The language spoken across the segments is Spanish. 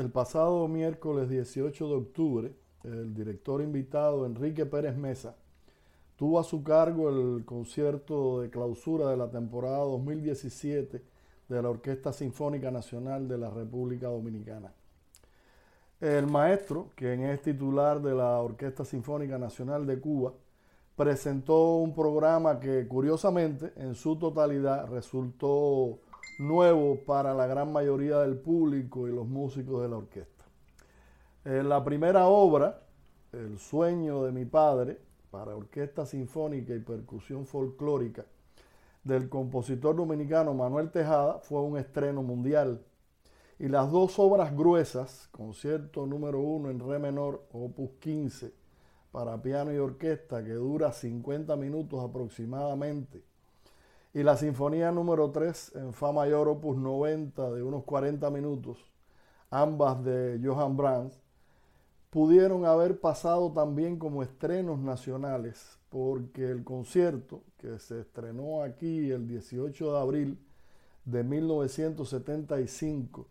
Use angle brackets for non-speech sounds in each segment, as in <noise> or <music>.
El pasado miércoles 18 de octubre, el director invitado Enrique Pérez Mesa tuvo a su cargo el concierto de clausura de la temporada 2017 de la Orquesta Sinfónica Nacional de la República Dominicana. El maestro, quien es titular de la Orquesta Sinfónica Nacional de Cuba, presentó un programa que curiosamente en su totalidad resultó nuevo para la gran mayoría del público y los músicos de la orquesta. En la primera obra, El sueño de mi padre, para orquesta sinfónica y percusión folclórica del compositor dominicano Manuel Tejada fue un estreno mundial. Y las dos obras gruesas, concierto número uno en re menor, opus 15, para piano y orquesta, que dura 50 minutos aproximadamente, y la sinfonía número 3 en fa mayor, opus 90, de unos 40 minutos, ambas de Johann Brahms, pudieron haber pasado también como estrenos nacionales, porque el concierto que se estrenó aquí el 18 de abril de 1975,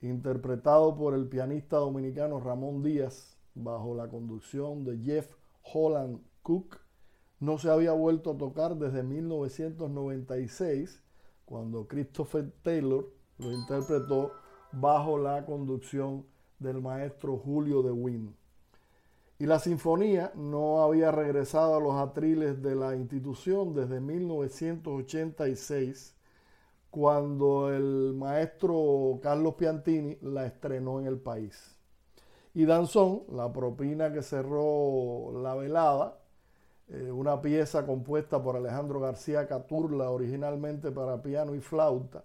interpretado por el pianista dominicano Ramón Díaz, bajo la conducción de Jeff Holland Cook, no se había vuelto a tocar desde 1996, cuando Christopher Taylor lo interpretó bajo la conducción del maestro Julio de Wynn. Y la sinfonía no había regresado a los atriles de la institución desde 1986, cuando el maestro Carlos Piantini la estrenó en el país. Y Danzón, la propina que cerró la velada, eh, una pieza compuesta por Alejandro García Caturla, originalmente para piano y flauta,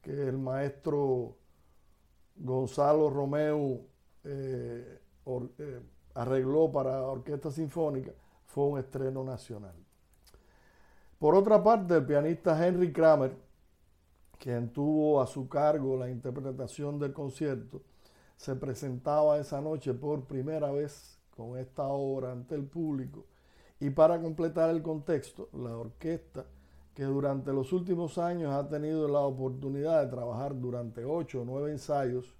que el maestro Gonzalo Romeo eh, eh, arregló para orquesta sinfónica, fue un estreno nacional. Por otra parte, el pianista Henry Kramer, quien tuvo a su cargo la interpretación del concierto, se presentaba esa noche por primera vez con esta obra ante el público. Y para completar el contexto, la orquesta, que durante los últimos años ha tenido la oportunidad de trabajar durante ocho o nueve ensayos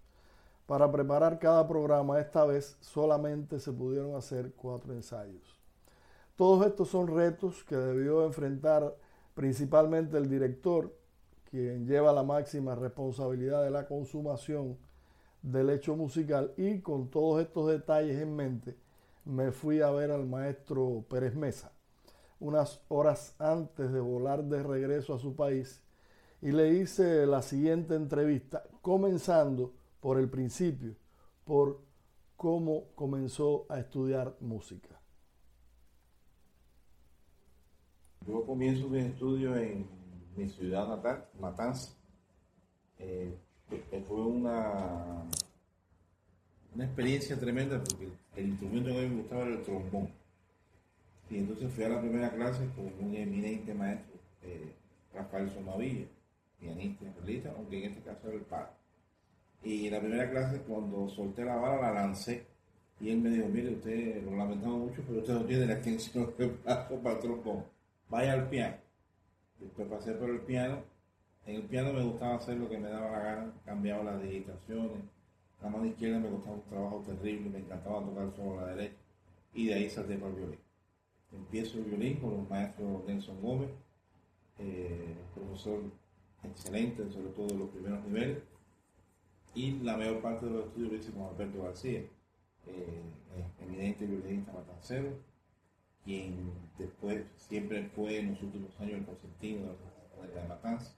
para preparar cada programa, esta vez solamente se pudieron hacer cuatro ensayos. Todos estos son retos que debió enfrentar principalmente el director, quien lleva la máxima responsabilidad de la consumación del hecho musical y con todos estos detalles en mente me fui a ver al maestro Pérez Mesa unas horas antes de volar de regreso a su país y le hice la siguiente entrevista comenzando por el principio, por cómo comenzó a estudiar música. Yo comienzo mi estudio en mi ciudad natal, Matanza. Eh, fue una, una experiencia tremenda porque el instrumento que a mí me gustaba era el trombón. Y entonces fui a la primera clase con un eminente maestro, eh, Rafael Somavilla, pianista y aunque en este caso era el padre. Y en la primera clase, cuando solté la bala, la lancé. Y él me dijo, mire, usted lo lamentamos mucho, pero usted no tiene la extensión <laughs> de brazo para el trombón. Vaya al piano. Después pasé por el piano. En el piano me gustaba hacer lo que me daba la gana. Cambiaba las digitaciones. La mano izquierda me costaba un trabajo terrible. Me encantaba tocar solo la derecha. Y de ahí salté para el violín. Empiezo el violín con los maestros Nelson Gómez, eh, profesor excelente, sobre todo en los primeros niveles y la mayor parte de los estudios lo hice con Alberto García, eh, eminente violinista matancero, quien después siempre fue en los últimos años el consentido de la matanza.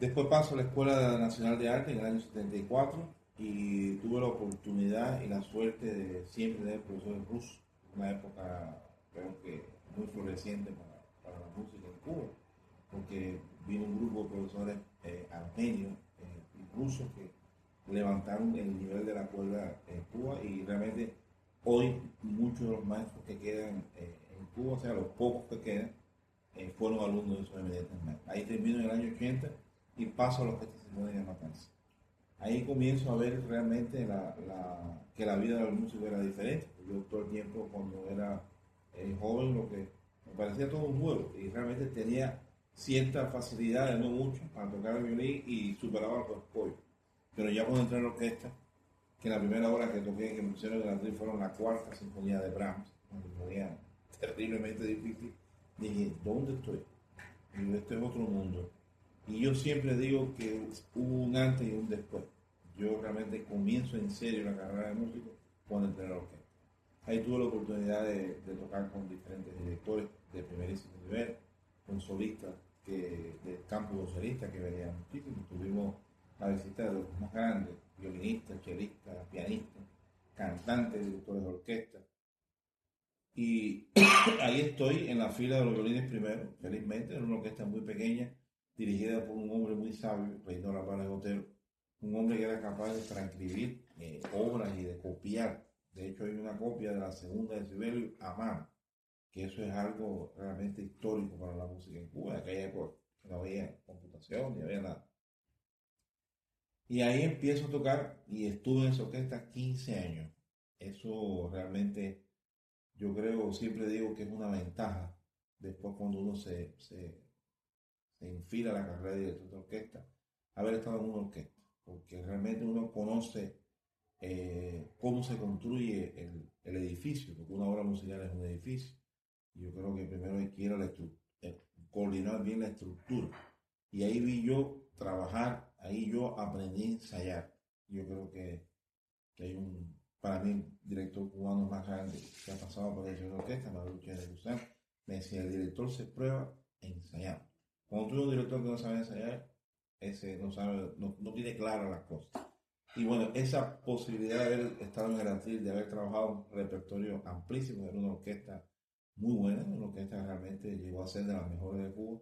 Después paso a la Escuela Nacional de Arte en el año 74 y tuve la oportunidad y la suerte de siempre tener profesores rusos, una época creo que muy floreciente para, la música en Cuba, porque vino un grupo de profesores eh, armenios rusos que levantaron el nivel de la cuerda en Cuba y realmente hoy muchos de los maestros que quedan eh, en Cuba, o sea, los pocos que quedan, eh, fueron alumnos de esos eminentes maestros. Ahí termino en el año 80 y paso a los que se de Matanza. Ahí comienzo a ver realmente la, que la vida del músico era diferente. Yo todo el tiempo cuando era eh, joven lo que me parecía todo un juego y realmente tenía cierta facilidad, no mucho, para tocar el violín y superaba los pollos. Pero ya cuando entré en la orquesta, que la primera hora que toqué, que me pusieron tri, fueron la cuarta sinfonía de Brahms, una sinfonía terriblemente difícil, dije, ¿dónde estoy? Y este es otro mundo. Y yo siempre digo que hubo un antes y un después. Yo realmente comienzo en serio la carrera de músico cuando entré en la orquesta. Ahí tuve la oportunidad de, tocar con diferentes directores de primerísimo nivel, con solistas que, del campo socialista que venían muchísimo. Tuvimos la visita de los más grandes, violinistas, chelistas, pianistas, cantantes, directores de orquesta. Y <coughs> ahí estoy en la fila de los violines primero, felizmente, en una orquesta muy pequeña, dirigida por un hombre muy sabio, Reynor Álvarez Otero, un hombre que era capaz de transcribir eh, obras y de copiar. De hecho, hay una copia de la segunda de Sibelio a mano, que eso es algo realmente histórico para la música en Cuba, en aquella época, no había computación ni había nada. Y ahí empiezo a tocar y estuve en esa orquesta 15 años. Eso realmente, yo creo, siempre digo que es una ventaja después cuando uno se, se, se enfila a la carrera de director de orquesta, haber estado en una orquesta, porque realmente uno conoce eh, cómo se construye el, el, edificio, porque una obra musical es un edificio. Y yo creo que primero hay que ir a la eh, coordinar bien la estructura. Y ahí vi yo trabajar ahí yo aprendí a ensayar. Yo creo que, hay un, para mí, director cubano más grande que ha pasado por la orquesta, Marucha de Guzmán, me decía, el director se prueba ensayando. Cuando tú eres un director que no sabe ensayar, ese no sabe, no, no tiene claras las cosas. Y bueno, esa posibilidad de haber estado en atril, de haber trabajado un repertorio amplísimo en una orquesta muy buena, una orquesta que realmente llegó a ser de las mejores de Cuba,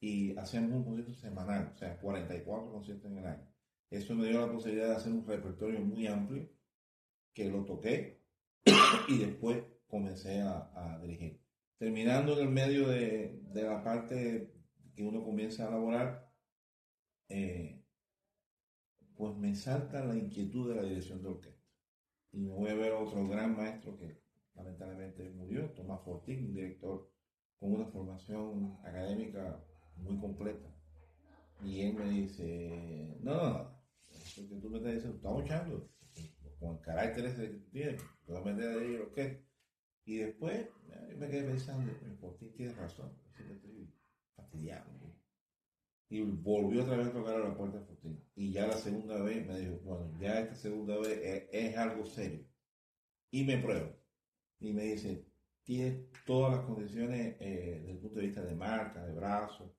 y hacíamos un concierto semanal, o sea, 44 conciertos en el año. Eso me dio la posibilidad de hacer un repertorio muy amplio, que lo toqué y después comencé a, dirigir. Terminando en el medio de, de, la parte que uno comienza a elaborar, eh, pues me salta la inquietud de la dirección de orquesta. Y me voy a ver otro gran maestro que lamentablemente murió, Tomás Fortín, un director con una formación académica muy completa. Y él me dice, no, no, eso que tú me estás diciendo, estamos echando, con el carácter ese que tú tienes, te vas a meter ahí lo que Y después yo me quedé pensando, por ti tienes razón, me estoy fastidiando. Y volvió otra vez a tocar a la puerta de Fortín. Y ya la segunda vez me dijo, bueno, ya esta segunda vez es, algo serio. Y me pruebo. Y me dice, tienes todas las condiciones eh, desde el punto de vista de marca, de brazo,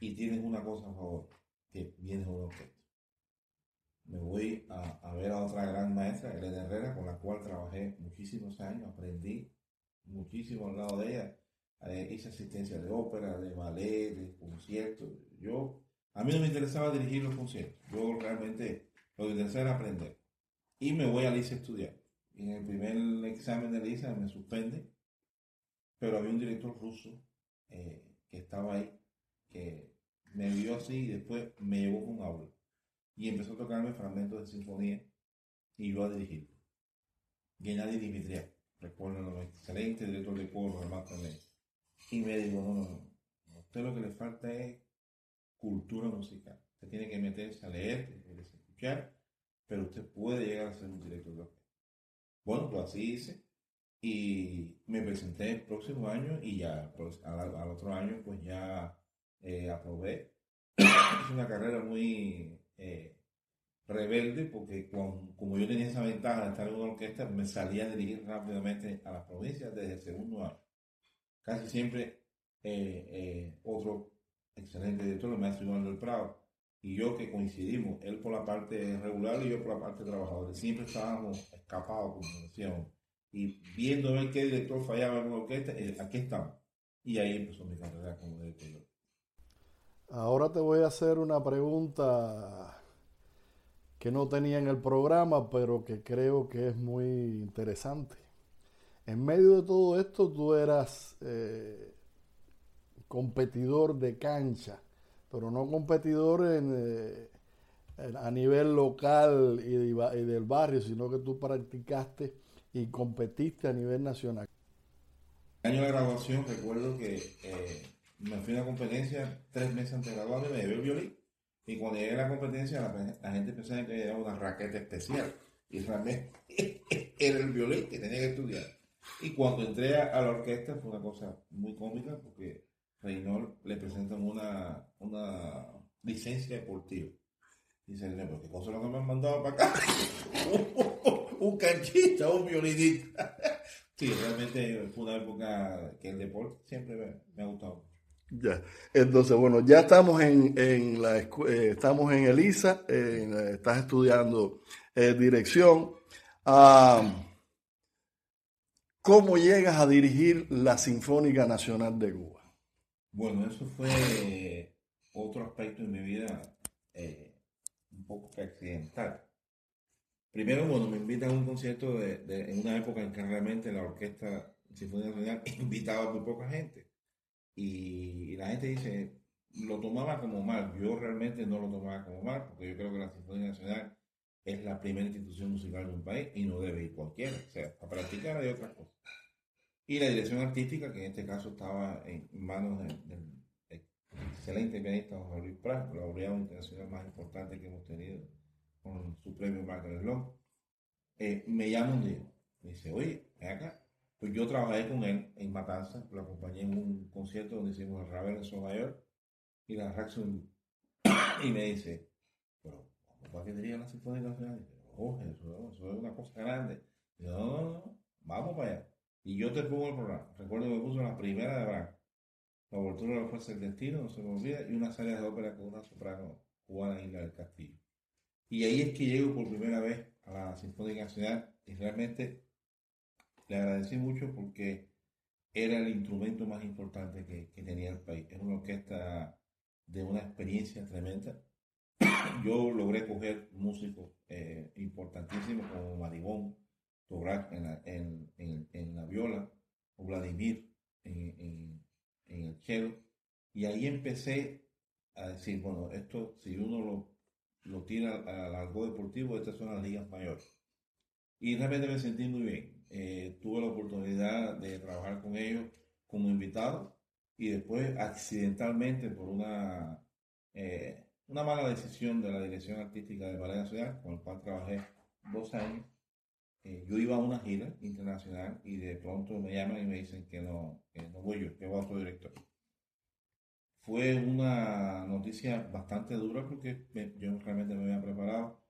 y tienes una cosa a favor, que vienes a una orquesta. Me voy a, ver a otra gran maestra, Elena Herrera, con la cual trabajé muchísimos años, aprendí muchísimo al lado de ella. Hice asistencia de ópera, de ballet, de conciertos. Yo, a mí no me interesaba dirigir los conciertos. Yo realmente lo que interesaba era aprender. Y me voy a Lisa a estudiar. Y en el primer examen de Lisa me suspende, pero había un director ruso eh, que estaba ahí, que me vio así y después me llevó con un aula. Y empezó a tocarme fragmentos de sinfonía y yo a dirigir. Gennady Dimitriev, recuerdo, excelente director de coro, además también. Y me dijo, no, no, no, a usted lo que le falta es cultura musical. Usted tiene que meterse a leer, escuchar, pero usted puede llegar a ser un director de orquesta. Bueno, pues así hice. Y me presenté el próximo año y ya pues, al, otro año pues ya eh, aprobé. es una carrera muy eh, rebelde porque como yo tenía esa ventaja de estar en una orquesta, me salía a dirigir rápidamente a las provincias desde el segundo año. Casi siempre eh, otro excelente director, el maestro Iván del Prado, y yo que coincidimos, él por la parte regular y yo por la parte trabajadora. Siempre estábamos escapados, como decíamos, y viendo ver qué director fallaba en una orquesta, aquí estamos. Y ahí empezó mi carrera como director. Ahora te voy a hacer una pregunta que no tenía en el programa, pero que creo que es muy interesante. En medio de todo esto, tú eras eh, competidor de cancha, pero no competidor eh, a nivel local y, del barrio, sino que tú practicaste y competiste a nivel nacional. El año de graduación recuerdo que eh, me fui a una competencia tres meses antes de graduarme, me llevé el violín Y cuando llegué a la competencia, la, gente pensaba que era una raqueta especial. Y realmente <laughs> era el violín que tenía que estudiar. Y cuando entré a, la orquesta fue una cosa muy cómica porque Reynold le presentan una, una licencia deportiva. Dice, ¿qué cosa es lo que me han mandado para acá? <laughs> un canchista, un violinista. <laughs> sí, realmente fue una época que el deporte siempre me, ha gustado. Ya, entonces bueno, ya estamos en, en la eh, estamos en Elisa, estás estudiando eh, dirección. ¿Cómo llegas a dirigir la Sinfónica Nacional de Cuba? Bueno, eso fue otro aspecto de mi vida eh, un poco accidental. Primero, bueno, me invitan a un concierto de, en una época en que realmente la Orquesta Sinfónica Nacional <laughs> invitaba a muy poca gente. Y, la gente dice, lo tomaba como mal. Yo realmente no lo tomaba como mal, porque yo creo que la Sinfónica Nacional es la primera institución musical de un país y no debe ir cualquiera. O sea, a practicar hay otras cosas. Y la dirección artística, que en este caso estaba en manos del excelente pianista José Luis Prat, la laureado internacional más importante que hemos tenido con su premio Margaret Long, eh, me llama un día, me dice, oye, ven acá. Pues yo trabajé con él en Matanza, lo acompañé en un concierto donde hicimos el Ravel en Nueva y la reacción, <coughs> y me dice, ¿cómo que diría la Sinfónica Nacional? oh, eso, eso, es una cosa grande. Y no, no, no, vamos para allá. Y yo te pongo el programa. Recuerdo que me puso la primera de Branco la obertura de la fuerza del destino, no se me olvida, y una serie de ópera con una soprano cubana Isla del Castillo. Y ahí es que llego por primera vez a la Sinfónica Nacional y realmente le agradecí mucho porque era el instrumento más importante que, tenía el país. Es una orquesta de una experiencia tremenda. Yo logré coger músicos eh, importantísimos como Maribón, Tobrak en la, viola, o Vladimir en, el cielo. Y ahí empecé a decir, bueno, esto si uno lo, lo tira al algo deportivo, estas son las ligas mayores. Y realmente me sentí muy bien. Eh, tuve la oportunidad de trabajar con ellos como invitado y después accidentalmente por una, eh, una mala decisión de la dirección artística de Ballet Nacional, con el cual trabajé dos años, eh, yo iba a una gira internacional y de pronto me llaman y me dicen que no, que no voy yo, que va otro director. Fue una noticia bastante dura porque yo realmente me había preparado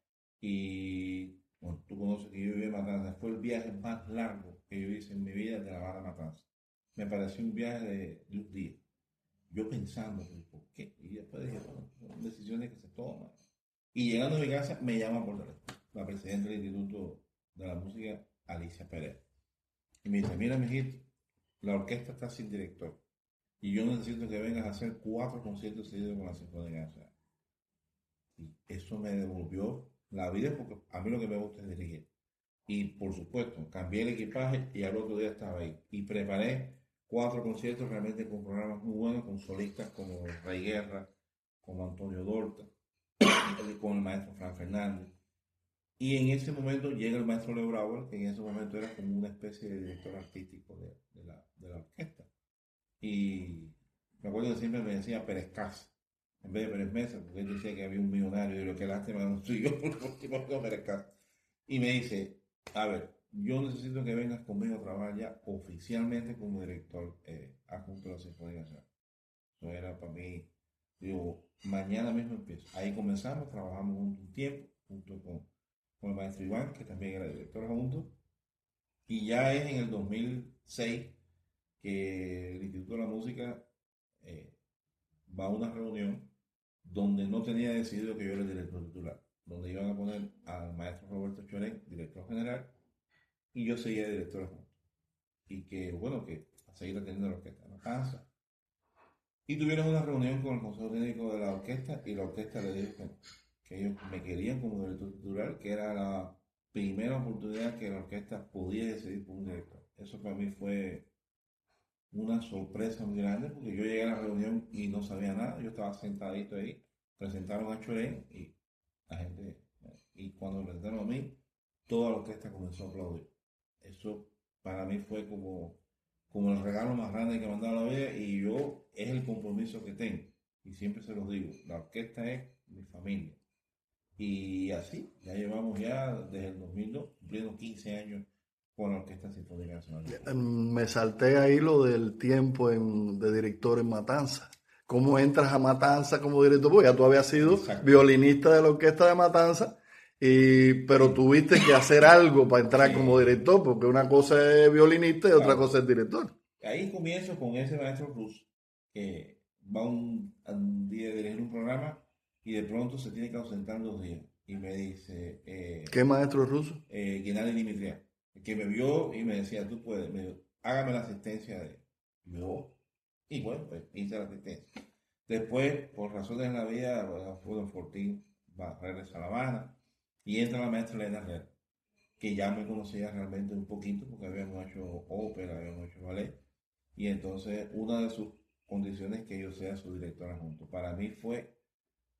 y bueno, tú conoces que yo viví en Matanza. Fue el viaje más largo que yo hice en mi vida de La Habana a Matanza. Me pareció un viaje de, un día. Yo pensando, ¿por Y después dije, bueno, son decisiones que se toman. Y llegando a mi casa, me llama por teléfono la presidenta del Instituto de la música, Alicia Pérez. Y me dice, mira, mijito, la orquesta está sin director. Y yo necesito que vengas a hacer cuatro conciertos seguidos con la Sinfónica Nacional. Y eso me devolvió la vida porque a mí lo que me gusta es dirigir. Y por supuesto, cambié el equipaje y al otro día estaba ahí. Y preparé cuatro conciertos realmente con programas muy buenos, con solistas como Rey Guerra, como Antonio Dorta, con el maestro Fran Fernández. Y en ese momento llega el maestro Leo Brauer, que en ese momento era como una especie de director artístico de, la, orquesta. Y me acuerdo que siempre me decía Pérez Casa, en vez de Pérez Mesa, porque él decía que había un millonario y lo que lástima no soy yo, <laughs> porque Pérez Casa. Y me dice, a ver, yo necesito que vengas conmigo a trabajar ya oficialmente como director eh, adjunto de la Sinfónica Nacional. Eso era para mí, digo, mañana mismo empiezo. Ahí comenzamos, trabajamos un tiempo, junto con con el maestro Iván, que también era director juntos. Y ya es en el 2006 que el Instituto de la Música eh, va a una reunión donde no tenía decidido que yo era el director titular, donde iban a poner al maestro Roberto Chorén, director general, y yo seguía director adjunto. Y que, bueno, que a seguir atendiendo la orquesta no cansa. Y tuvieron una reunión con el consejo técnico de la orquesta y la orquesta le dijo que ellos me querían como director titular, que era la primera oportunidad que la orquesta podía decidir por un director. Eso para mí fue una sorpresa muy grande porque yo llegué a la reunión y no sabía nada, yo estaba sentadito ahí, presentaron a Chorén y la gente, y cuando presentaron a mí, toda la orquesta comenzó a aplaudir. Eso para mí fue como, como el regalo más grande que me han dado la vida y yo es el compromiso que tengo Y siempre se los digo, la orquesta es mi familia. Y así, ya llevamos ya desde el 2002, cumpliendo 15 años con la Orquesta Sinfónica Nacional. Mm, me salté ahí lo del tiempo de director en Matanza. ¿Cómo entras a Matanza como director? Porque ya tú habías sido violinista de la Orquesta de Matanza, y, pero tuviste que hacer algo para entrar como director, porque una cosa es violinista y otra cosa es director. Ahí comienzo con ese maestro ruso, que va un, un día a dirigir un programa y de pronto se tiene que ausentar dos días. Y me dice... Eh, ¿Qué maestro ruso? Eh, Gennady Dimitrián, que me vio y me decía, tú puedes, hágame la asistencia de yo. Y bueno, pues hice la asistencia. Después, por razones de la vida, fue Don Fortín, va a y entra la maestra Elena Herrera, que ya me conocía realmente un poquito porque habíamos hecho ópera, habíamos hecho ballet. Y entonces una de sus condiciones es que yo sea su directora junto. Para mí fue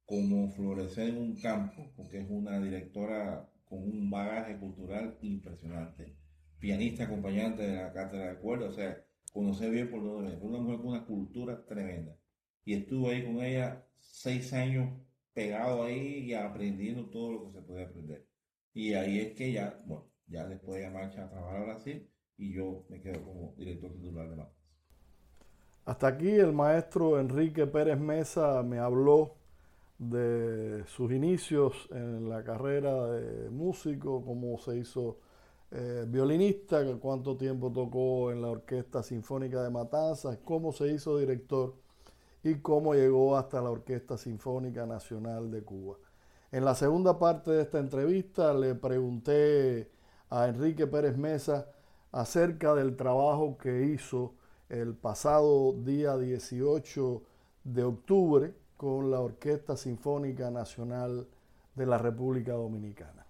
como florecer en un campo, porque es una directora con un bagaje cultural impresionante, pianista acompañante de la cátedra de cuerda, o sea, conocer bien por donde viene, una mujer con una cultura tremenda. Y estuve ahí con ella seis años pegado ahí y aprendiendo todo lo que se puede aprender. Y ahí es que ya, bueno, ya después de marcha a trabajar a Brasil y yo me quedo como director titular de Matas. Hasta aquí el maestro Enrique Pérez Mesa me habló de sus inicios en la carrera de músico, cómo se hizo eh, violinista, cuánto tiempo tocó en la Orquesta Sinfónica de Matanzas, cómo se hizo director y cómo llegó hasta la Orquesta Sinfónica Nacional de Cuba. En la segunda parte de esta entrevista le pregunté a Enrique Pérez Mesa acerca del trabajo que hizo el pasado día 18 de octubre con la Orquesta Sinfónica Nacional de la República Dominicana.